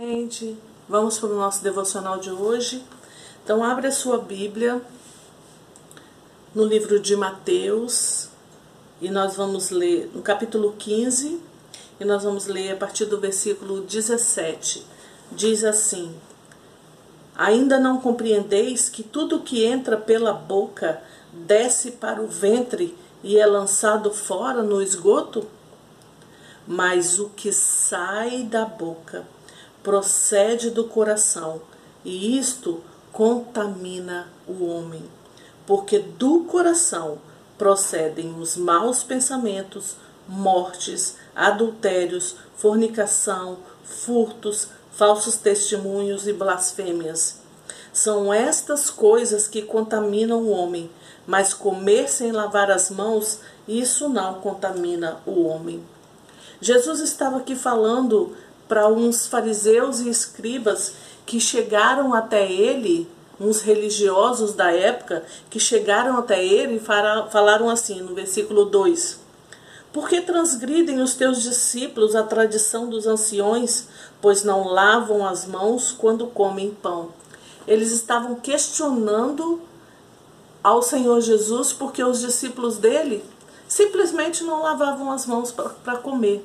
Gente, vamos para o nosso devocional de hoje. Então, abre a sua Bíblia no livro de Mateus e nós vamos ler no capítulo 15 e nós vamos ler a partir do versículo 17. Diz assim: Ainda não compreendeis que tudo que entra pela boca desce para o ventre e é lançado fora no esgoto? Mas o que sai da boca procede do coração, e isto contamina o homem, porque do coração procedem os maus pensamentos, mortes, adultérios, fornicação, furtos, falsos testemunhos e blasfêmias. São estas coisas que contaminam o homem, mas comer sem lavar as mãos, isso não contamina o homem. Jesus estava aqui falando para uns fariseus e escribas que chegaram até ele, uns religiosos da época, que chegaram até ele e falaram assim, no versículo 2: Por que transgridem os teus discípulos a tradição dos anciões, pois não lavam as mãos quando comem pão? Eles estavam questionando ao Senhor Jesus porque os discípulos dele simplesmente não lavavam as mãos para comer.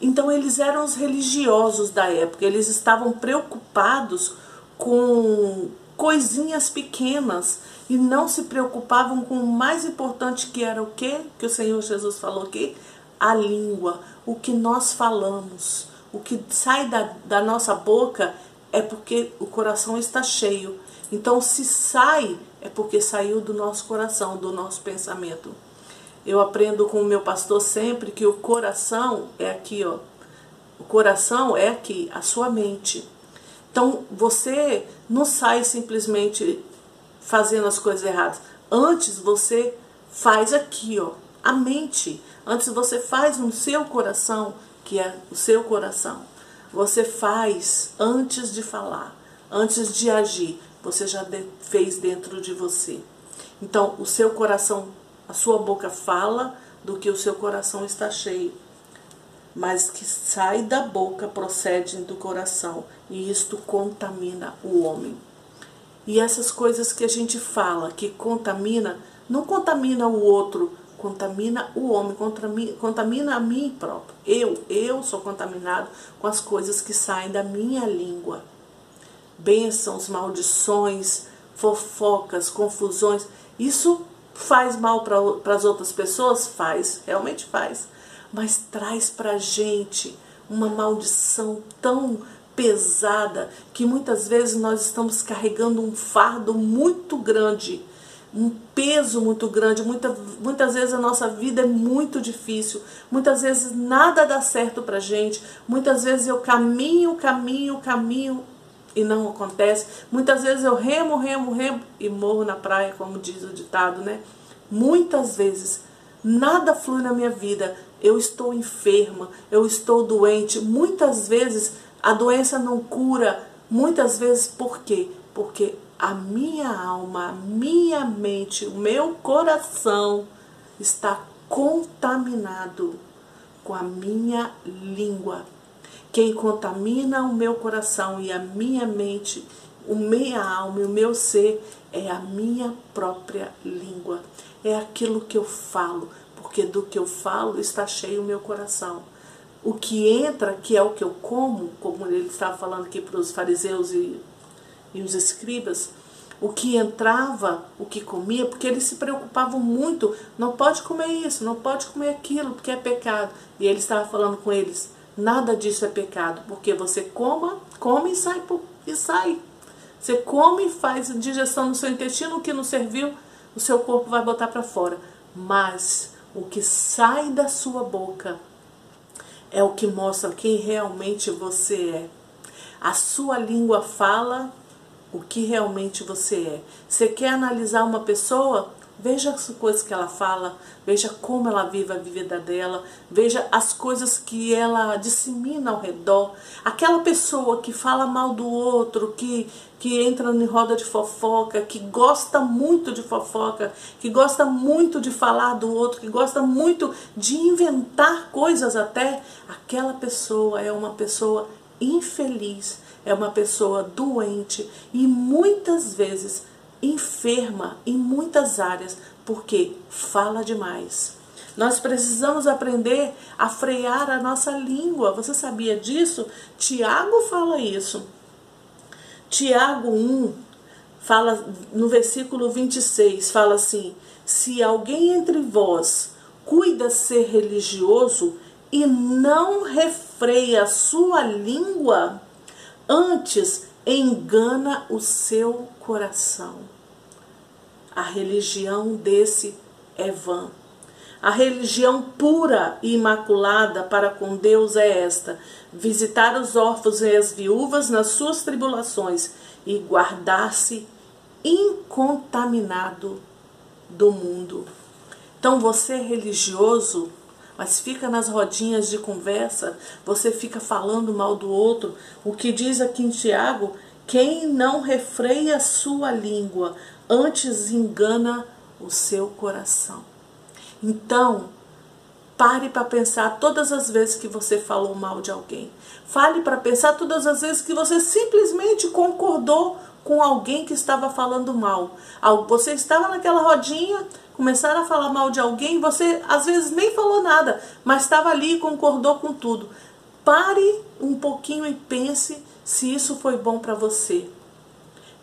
Então eles eram os religiosos da época, eles estavam preocupados com coisinhas pequenas e não se preocupavam com o mais importante que era o que que o Senhor Jesus falou aqui, a língua, o que nós falamos, o que sai da, da nossa boca é porque o coração está cheio. Então se sai é porque saiu do nosso coração, do nosso pensamento. Eu aprendo com o meu pastor sempre que o coração é aqui, ó. O coração é aqui, a sua mente. Então você não sai simplesmente fazendo as coisas erradas. Antes você faz aqui, ó, a mente. Antes você faz no seu coração, que é o seu coração. Você faz antes de falar, antes de agir. Você já fez dentro de você. Então, o seu coração a sua boca fala do que o seu coração está cheio, mas que sai da boca procede do coração, e isto contamina o homem. E essas coisas que a gente fala que contamina, não contamina o outro, contamina o homem, contamina a mim próprio. Eu, eu sou contaminado com as coisas que saem da minha língua. Bênçãos, maldições, fofocas, confusões. Isso Faz mal para as outras pessoas? Faz, realmente faz. Mas traz para a gente uma maldição tão pesada que muitas vezes nós estamos carregando um fardo muito grande, um peso muito grande. Muita, muitas vezes a nossa vida é muito difícil, muitas vezes nada dá certo para gente, muitas vezes eu caminho, caminho, caminho e não acontece. Muitas vezes eu remo, remo, remo e morro na praia, como diz o ditado, né? Muitas vezes nada flui na minha vida. Eu estou enferma, eu estou doente. Muitas vezes a doença não cura. Muitas vezes por quê? Porque a minha alma, a minha mente, o meu coração está contaminado com a minha língua. Quem contamina o meu coração e a minha mente, o minha alma e o meu ser é a minha própria língua. É aquilo que eu falo, porque do que eu falo está cheio o meu coração. O que entra, que é o que eu como, como ele estava falando aqui para os fariseus e, e os escribas, o que entrava, o que comia, porque eles se preocupavam muito, não pode comer isso, não pode comer aquilo, porque é pecado. E ele estava falando com eles, Nada disso é pecado, porque você coma, come e sai, e sai. Você come e faz digestão no seu intestino, o que não serviu, o seu corpo vai botar para fora. Mas o que sai da sua boca é o que mostra quem realmente você é. A sua língua fala o que realmente você é. Você quer analisar uma pessoa? Veja as coisas que ela fala, veja como ela vive a vida dela, veja as coisas que ela dissemina ao redor. Aquela pessoa que fala mal do outro, que, que entra em roda de fofoca, que gosta muito de fofoca, que gosta muito de falar do outro, que gosta muito de inventar coisas até, aquela pessoa é uma pessoa infeliz, é uma pessoa doente e muitas vezes enferma em muitas áreas porque fala demais. Nós precisamos aprender a frear a nossa língua. Você sabia disso? Tiago fala isso. Tiago 1 fala no versículo 26, fala assim: Se alguém entre vós cuida ser religioso e não refreia a sua língua, antes engana o seu coração. A religião desse é vã. A religião pura e imaculada para com Deus é esta: visitar os órfãos e as viúvas nas suas tribulações e guardar-se incontaminado do mundo. Então você é religioso, mas fica nas rodinhas de conversa, você fica falando mal do outro. O que diz aqui em Tiago, quem não refreia sua língua, antes engana o seu coração. Então, pare para pensar todas as vezes que você falou mal de alguém. Fale para pensar todas as vezes que você simplesmente concordou com alguém que estava falando mal. Você estava naquela rodinha, começaram a falar mal de alguém, você às vezes nem falou nada, mas estava ali e concordou com tudo. Pare um pouquinho e pense se isso foi bom para você.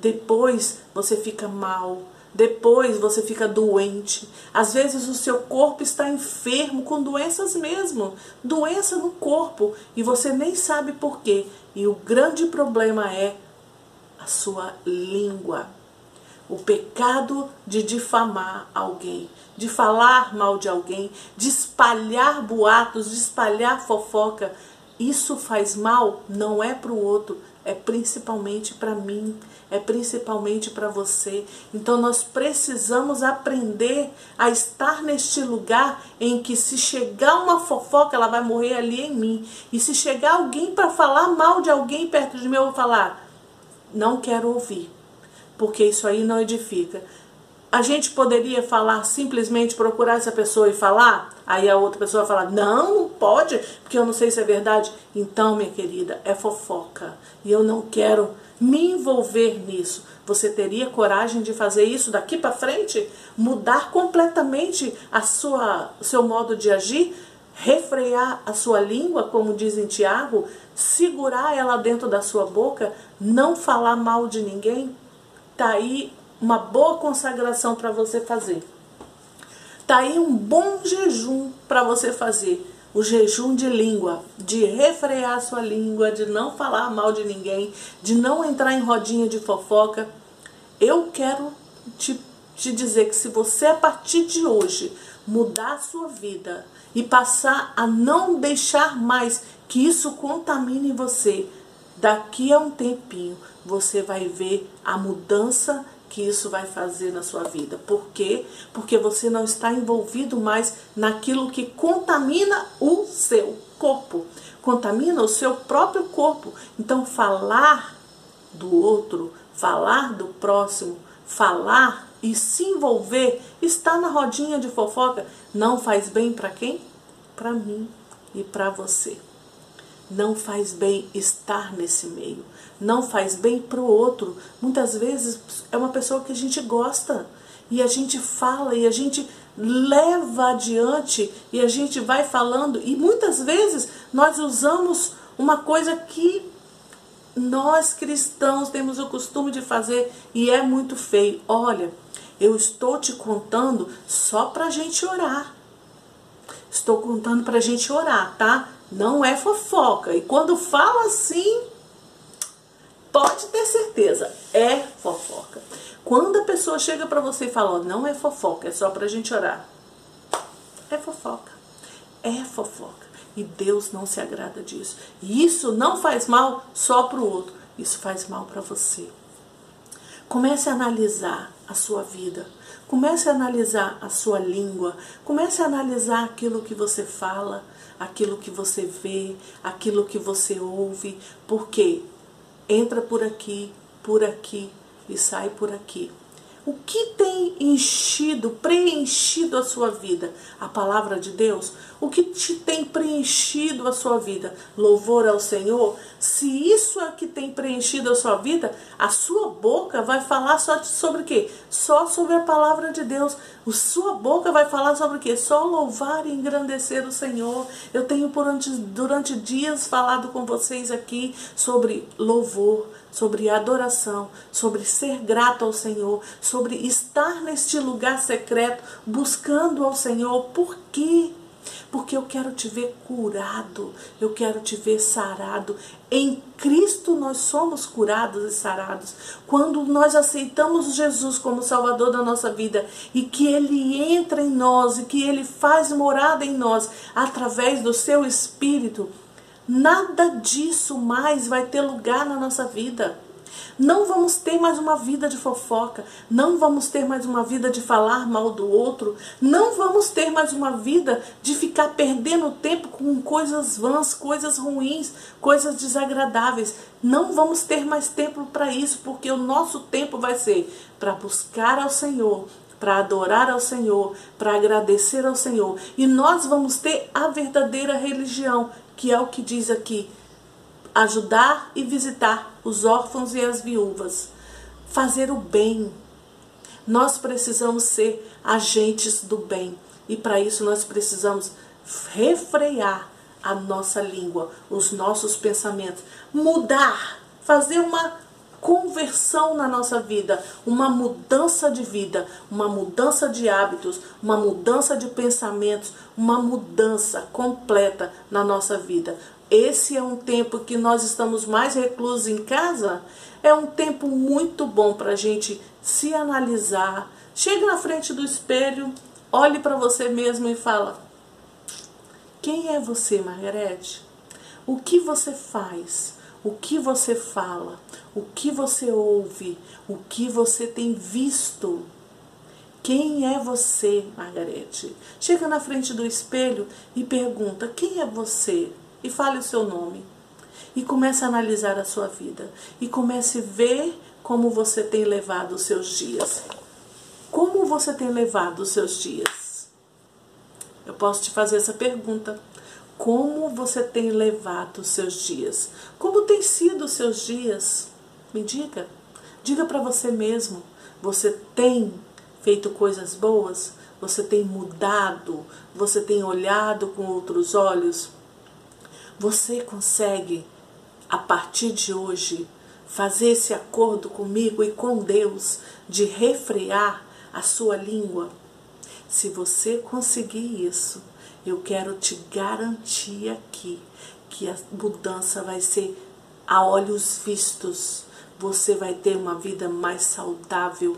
Depois você fica mal, depois você fica doente. Às vezes o seu corpo está enfermo com doenças mesmo, doença no corpo, e você nem sabe por quê. E o grande problema é a sua língua. O pecado de difamar alguém, de falar mal de alguém, de espalhar boatos, de espalhar fofoca. Isso faz mal não é para o outro, é principalmente para mim, é principalmente para você. Então nós precisamos aprender a estar neste lugar em que se chegar uma fofoca, ela vai morrer ali em mim. E se chegar alguém para falar mal de alguém perto de mim, eu vou falar: não quero ouvir, porque isso aí não edifica. A gente poderia falar simplesmente procurar essa pessoa e falar, aí a outra pessoa fala: "Não, não pode, porque eu não sei se é verdade". Então, minha querida, é fofoca, e eu não quero me envolver nisso. Você teria coragem de fazer isso daqui para frente? Mudar completamente a sua seu modo de agir? Refrear a sua língua, como diz em Tiago, segurar ela dentro da sua boca, não falar mal de ninguém, tá aí uma boa consagração para você fazer. Tá aí um bom jejum para você fazer. O jejum de língua, de refrear sua língua, de não falar mal de ninguém, de não entrar em rodinha de fofoca. Eu quero te, te dizer que se você a partir de hoje mudar a sua vida e passar a não deixar mais que isso contamine você, daqui a um tempinho você vai ver a mudança que isso vai fazer na sua vida. Por quê? Porque você não está envolvido mais naquilo que contamina o seu corpo, contamina o seu próprio corpo. Então, falar do outro, falar do próximo, falar e se envolver, estar na rodinha de fofoca, não faz bem para quem? Para mim e para você. Não faz bem estar nesse meio não faz bem para o outro. Muitas vezes é uma pessoa que a gente gosta e a gente fala e a gente leva adiante e a gente vai falando e muitas vezes nós usamos uma coisa que nós cristãos temos o costume de fazer e é muito feio. Olha, eu estou te contando só para a gente orar. Estou contando para a gente orar, tá? Não é fofoca. E quando fala assim, pode ter certeza, é fofoca. Quando a pessoa chega para você e fala, não é fofoca, é só pra gente orar. É fofoca. É fofoca. E Deus não se agrada disso. E isso não faz mal só pro outro, isso faz mal para você. Comece a analisar a sua vida. Comece a analisar a sua língua. Comece a analisar aquilo que você fala, aquilo que você vê, aquilo que você ouve. Por quê? entra por aqui, por aqui e sai por aqui. O que tem enchido, preenchido a sua vida? A palavra de Deus? O que te tem preenchido a sua vida? Louvor ao Senhor? Se isso é que tem preenchido a sua vida, a sua boca vai falar só sobre o quê? Só sobre a palavra de Deus. A sua boca vai falar sobre o quê? Só louvar e engrandecer o Senhor. Eu tenho durante, durante dias falado com vocês aqui sobre louvor, sobre adoração, sobre ser grato ao Senhor, sobre estar neste lugar secreto buscando ao Senhor. Por quê? Porque eu quero te ver curado, eu quero te ver sarado. Em Cristo nós somos curados e sarados. Quando nós aceitamos Jesus como Salvador da nossa vida e que Ele entra em nós e que Ele faz morada em nós através do seu Espírito, Nada disso mais vai ter lugar na nossa vida. Não vamos ter mais uma vida de fofoca, não vamos ter mais uma vida de falar mal do outro, não vamos ter mais uma vida de ficar perdendo tempo com coisas vãs, coisas ruins, coisas desagradáveis. Não vamos ter mais tempo para isso, porque o nosso tempo vai ser para buscar ao Senhor, para adorar ao Senhor, para agradecer ao Senhor. E nós vamos ter a verdadeira religião, que é o que diz aqui: ajudar e visitar os órfãos e as viúvas, fazer o bem. Nós precisamos ser agentes do bem e para isso nós precisamos refrear a nossa língua, os nossos pensamentos, mudar, fazer uma conversão na nossa vida, uma mudança de vida, uma mudança de hábitos, uma mudança de pensamentos, uma mudança completa na nossa vida. Esse é um tempo que nós estamos mais reclusos em casa, é um tempo muito bom para a gente se analisar. Chegue na frente do espelho, olhe para você mesmo e fala: Quem é você, Margarete? O que você faz? O que você fala? o que você ouve, o que você tem visto. Quem é você, Margarete? Chega na frente do espelho e pergunta: quem é você? E fale o seu nome. E comece a analisar a sua vida. E comece a ver como você tem levado os seus dias. Como você tem levado os seus dias? Eu posso te fazer essa pergunta. Como você tem levado os seus dias? Como têm sido os seus dias? Me diga. Diga para você mesmo. Você tem feito coisas boas? Você tem mudado? Você tem olhado com outros olhos? Você consegue, a partir de hoje, fazer esse acordo comigo e com Deus de refrear a sua língua? Se você conseguir isso, eu quero te garantir aqui que a mudança vai ser a olhos vistos você vai ter uma vida mais saudável.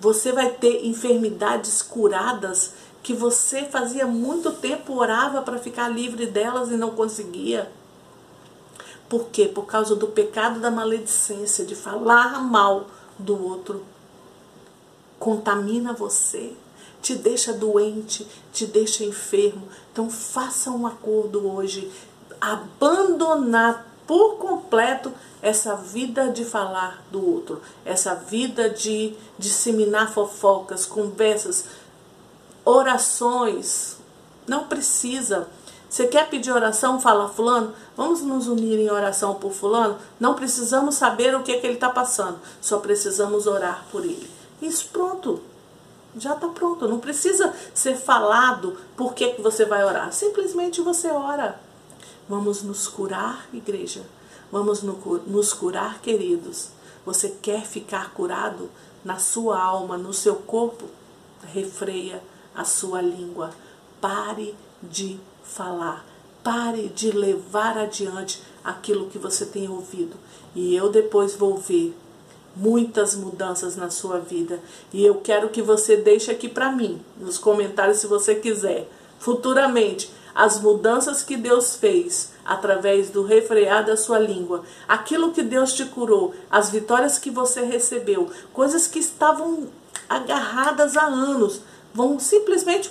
Você vai ter enfermidades curadas que você fazia muito tempo orava para ficar livre delas e não conseguia. Por quê? Por causa do pecado da maledicência, de falar mal do outro. Contamina você, te deixa doente, te deixa enfermo. Então faça um acordo hoje. Abandonar por completo essa vida de falar do outro, essa vida de disseminar fofocas, conversas, orações. Não precisa. Você quer pedir oração? Fala, Fulano, vamos nos unir em oração por Fulano? Não precisamos saber o que, é que ele está passando, só precisamos orar por ele. Isso pronto, já está pronto. Não precisa ser falado por que, você vai orar. Simplesmente você ora. Vamos nos curar, igreja. Vamos nos curar, queridos. Você quer ficar curado na sua alma, no seu corpo? Refreia a sua língua. Pare de falar. Pare de levar adiante aquilo que você tem ouvido. E eu depois vou ver muitas mudanças na sua vida. E eu quero que você deixe aqui para mim, nos comentários, se você quiser, futuramente, as mudanças que Deus fez através do refrear da sua língua, aquilo que Deus te curou, as vitórias que você recebeu, coisas que estavam agarradas há anos, vão simplesmente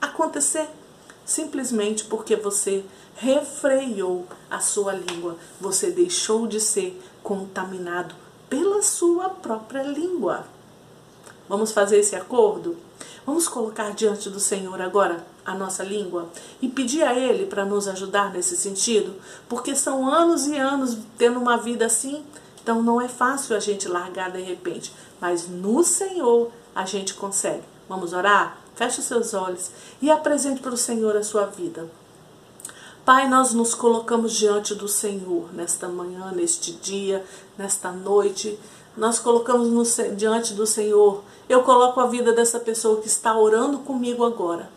acontecer. Simplesmente porque você refreou a sua língua, você deixou de ser contaminado pela sua própria língua. Vamos fazer esse acordo? Vamos colocar diante do Senhor agora a nossa língua e pedir a Ele para nos ajudar nesse sentido, porque são anos e anos tendo uma vida assim, então não é fácil a gente largar de repente, mas no Senhor a gente consegue. Vamos orar? Feche os seus olhos e apresente para o Senhor a sua vida. Pai, nós nos colocamos diante do Senhor nesta manhã, neste dia, nesta noite. Nós colocamos no, diante do Senhor. Eu coloco a vida dessa pessoa que está orando comigo agora.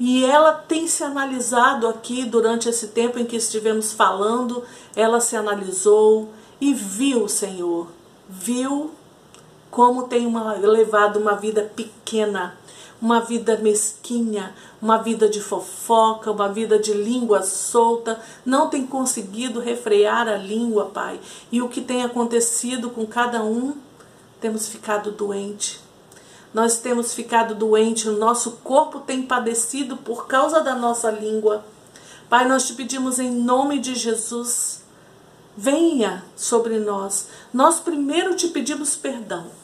E ela tem se analisado aqui durante esse tempo em que estivemos falando, ela se analisou e viu, Senhor, viu como tem uma, levado uma vida pequena, uma vida mesquinha, uma vida de fofoca, uma vida de língua solta, não tem conseguido refrear a língua, Pai. E o que tem acontecido com cada um? Temos ficado doente. Nós temos ficado doente, o nosso corpo tem padecido por causa da nossa língua. Pai, nós te pedimos em nome de Jesus, venha sobre nós. Nós primeiro te pedimos perdão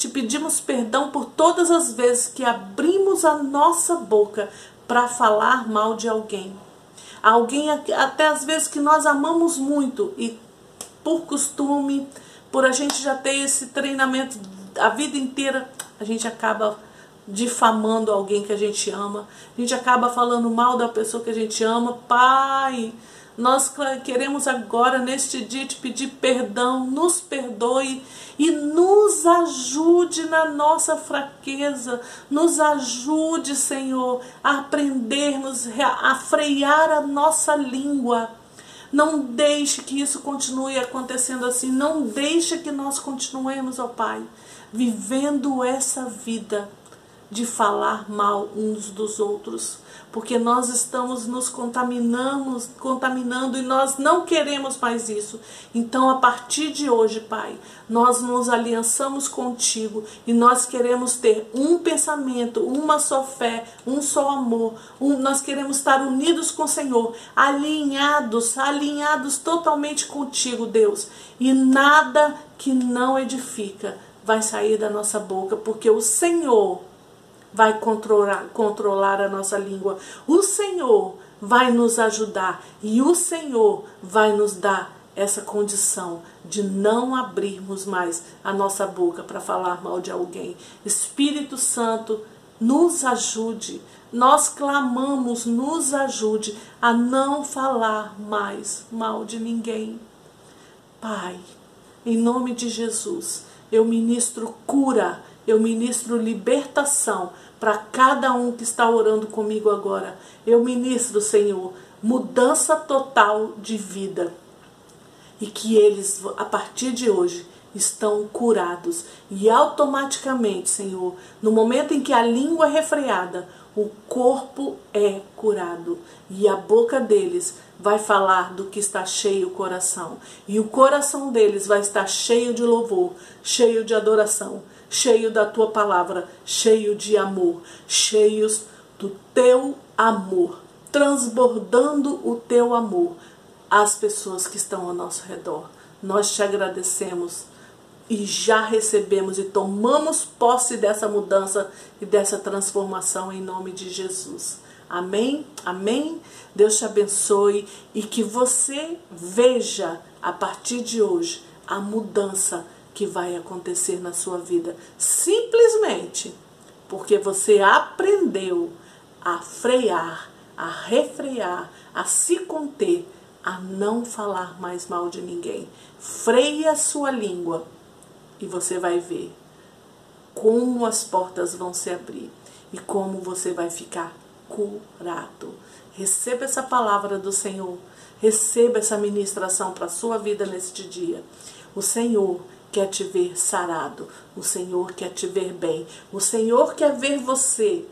te pedimos perdão por todas as vezes que abrimos a nossa boca para falar mal de alguém. Alguém até às vezes que nós amamos muito e por costume, por a gente já ter esse treinamento a vida inteira, a gente acaba difamando alguém que a gente ama, a gente acaba falando mal da pessoa que a gente ama. Pai, nós queremos agora, neste dia, te pedir perdão, nos perdoe e nos ajude na nossa fraqueza, nos ajude, Senhor, a aprendermos a frear a nossa língua. Não deixe que isso continue acontecendo assim, não deixe que nós continuemos, ó Pai, vivendo essa vida de falar mal uns dos outros, porque nós estamos nos contaminando, contaminando e nós não queremos mais isso. Então, a partir de hoje, Pai, nós nos aliançamos contigo e nós queremos ter um pensamento, uma só fé, um só amor. Um, nós queremos estar unidos com o Senhor, alinhados, alinhados totalmente contigo, Deus. E nada que não edifica vai sair da nossa boca, porque o Senhor vai controlar, controlar a nossa língua. O Senhor vai nos ajudar e o Senhor vai nos dar essa condição de não abrirmos mais a nossa boca para falar mal de alguém. Espírito Santo, nos ajude. Nós clamamos, nos ajude a não falar mais mal de ninguém. Pai, em nome de Jesus, eu ministro cura eu ministro libertação para cada um que está orando comigo agora. Eu ministro, Senhor, mudança total de vida. E que eles, a partir de hoje, estão curados. E automaticamente, Senhor, no momento em que a língua é refreada, o corpo é curado. E a boca deles vai falar do que está cheio o coração. E o coração deles vai estar cheio de louvor, cheio de adoração, cheio da tua palavra, cheio de amor, cheios do teu amor, transbordando o teu amor às pessoas que estão ao nosso redor. Nós te agradecemos e já recebemos e tomamos posse dessa mudança e dessa transformação em nome de Jesus. Amém? Amém? Deus te abençoe e que você veja a partir de hoje a mudança que vai acontecer na sua vida. Simplesmente porque você aprendeu a frear, a refrear, a se conter, a não falar mais mal de ninguém. Freie a sua língua e você vai ver como as portas vão se abrir e como você vai ficar curado. Receba essa palavra do Senhor. Receba essa ministração para a sua vida neste dia. O Senhor quer te ver sarado. O Senhor quer te ver bem. O Senhor quer ver você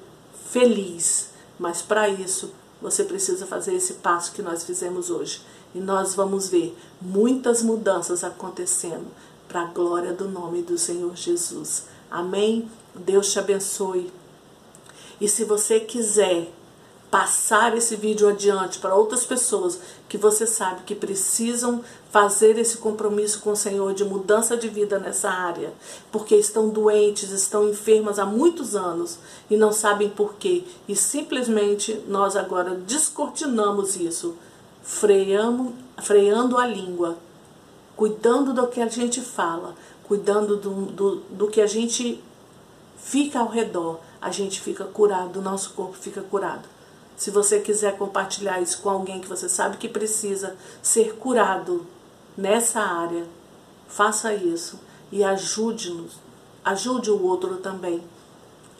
feliz. Mas para isso, você precisa fazer esse passo que nós fizemos hoje. E nós vamos ver muitas mudanças acontecendo para a glória do nome do Senhor Jesus. Amém? Deus te abençoe. E se você quiser passar esse vídeo adiante para outras pessoas que você sabe que precisam fazer esse compromisso com o Senhor de mudança de vida nessa área, porque estão doentes, estão enfermas há muitos anos e não sabem por quê. E simplesmente nós agora descortinamos isso, freamos, freando a língua, cuidando do que a gente fala, cuidando do, do, do que a gente fica ao redor, a gente fica curado, o nosso corpo fica curado. Se você quiser compartilhar isso com alguém que você sabe que precisa ser curado nessa área, faça isso e ajude-nos, ajude o outro também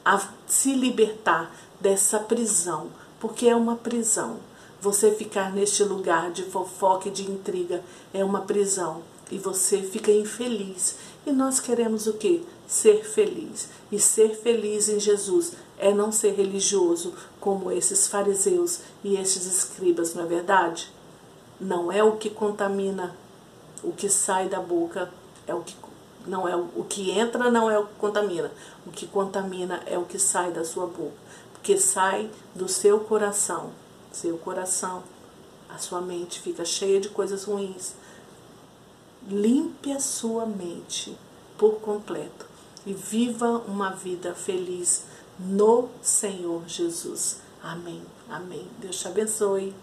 a se libertar dessa prisão, porque é uma prisão. Você ficar neste lugar de fofoca e de intriga é uma prisão e você fica infeliz. E nós queremos o quê? Ser feliz. E ser feliz em Jesus é não ser religioso como esses fariseus e esses escribas, não é verdade? Não é o que contamina, o que sai da boca é o que não é o que entra não é o que contamina. O que contamina é o que sai da sua boca, porque sai do seu coração. Seu coração, a sua mente fica cheia de coisas ruins. Limpe a sua mente por completo e viva uma vida feliz no Senhor Jesus. Amém. Amém. Deus te abençoe.